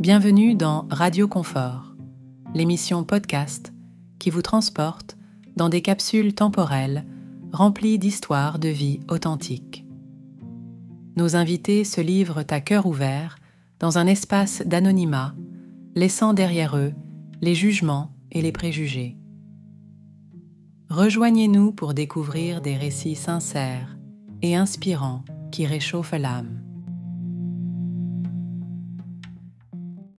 Bienvenue dans Radio Confort, l'émission podcast qui vous transporte dans des capsules temporelles remplies d'histoires de vie authentiques. Nos invités se livrent à cœur ouvert dans un espace d'anonymat, laissant derrière eux les jugements et les préjugés. Rejoignez-nous pour découvrir des récits sincères et inspirants qui réchauffent l'âme.